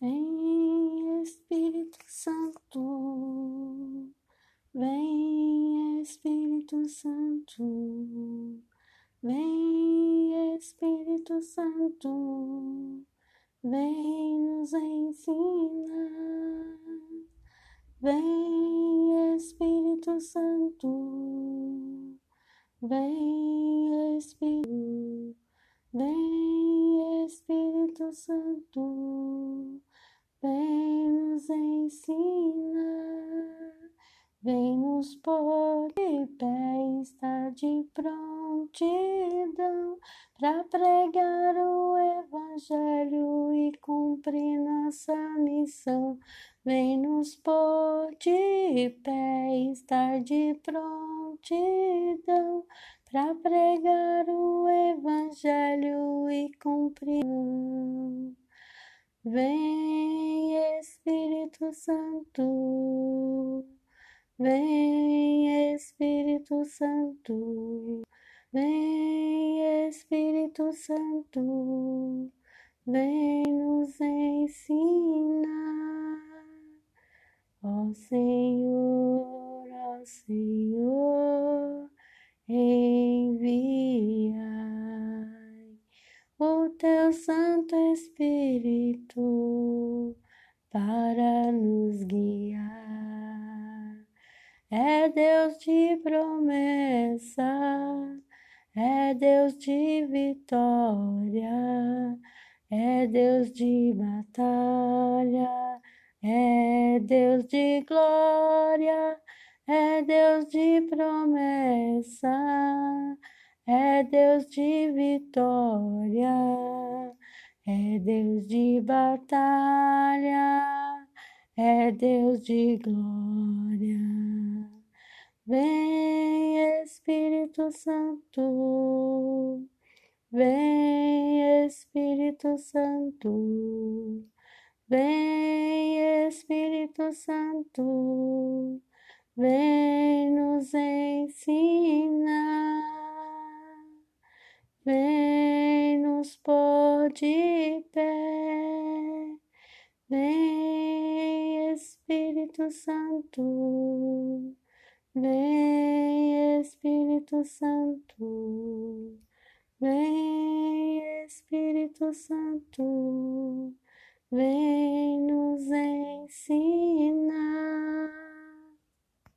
Vem Espírito Santo, vem Espírito Santo, vem Espírito Santo, vem nos ensinar. Vem Espírito Santo, vem Espírito, vem Espírito Santo nos pôr de pé, estar de prontidão para pregar o Evangelho e cumprir nossa missão. Vem nos pôr de pé, estar de prontidão para pregar o Evangelho e cumprir. Vem Espírito Santo, vem Espírito Santo, vem Espírito Santo, vem nos ensinar. Ó Senhor, ó Senhor, enviai o teu Santo Espírito para nos guiar. É Deus de promessa, é Deus de vitória, é Deus de batalha, é Deus de glória, é Deus de promessa, é Deus de vitória, é Deus de batalha, é Deus de glória. Vem Espírito Santo, vem Espírito Santo, vem Espírito Santo, vem nos ensinar, vem nos pôr de pé, vem Espírito Santo. Vem Espírito Santo, vem Espírito Santo, vem nos ensinar.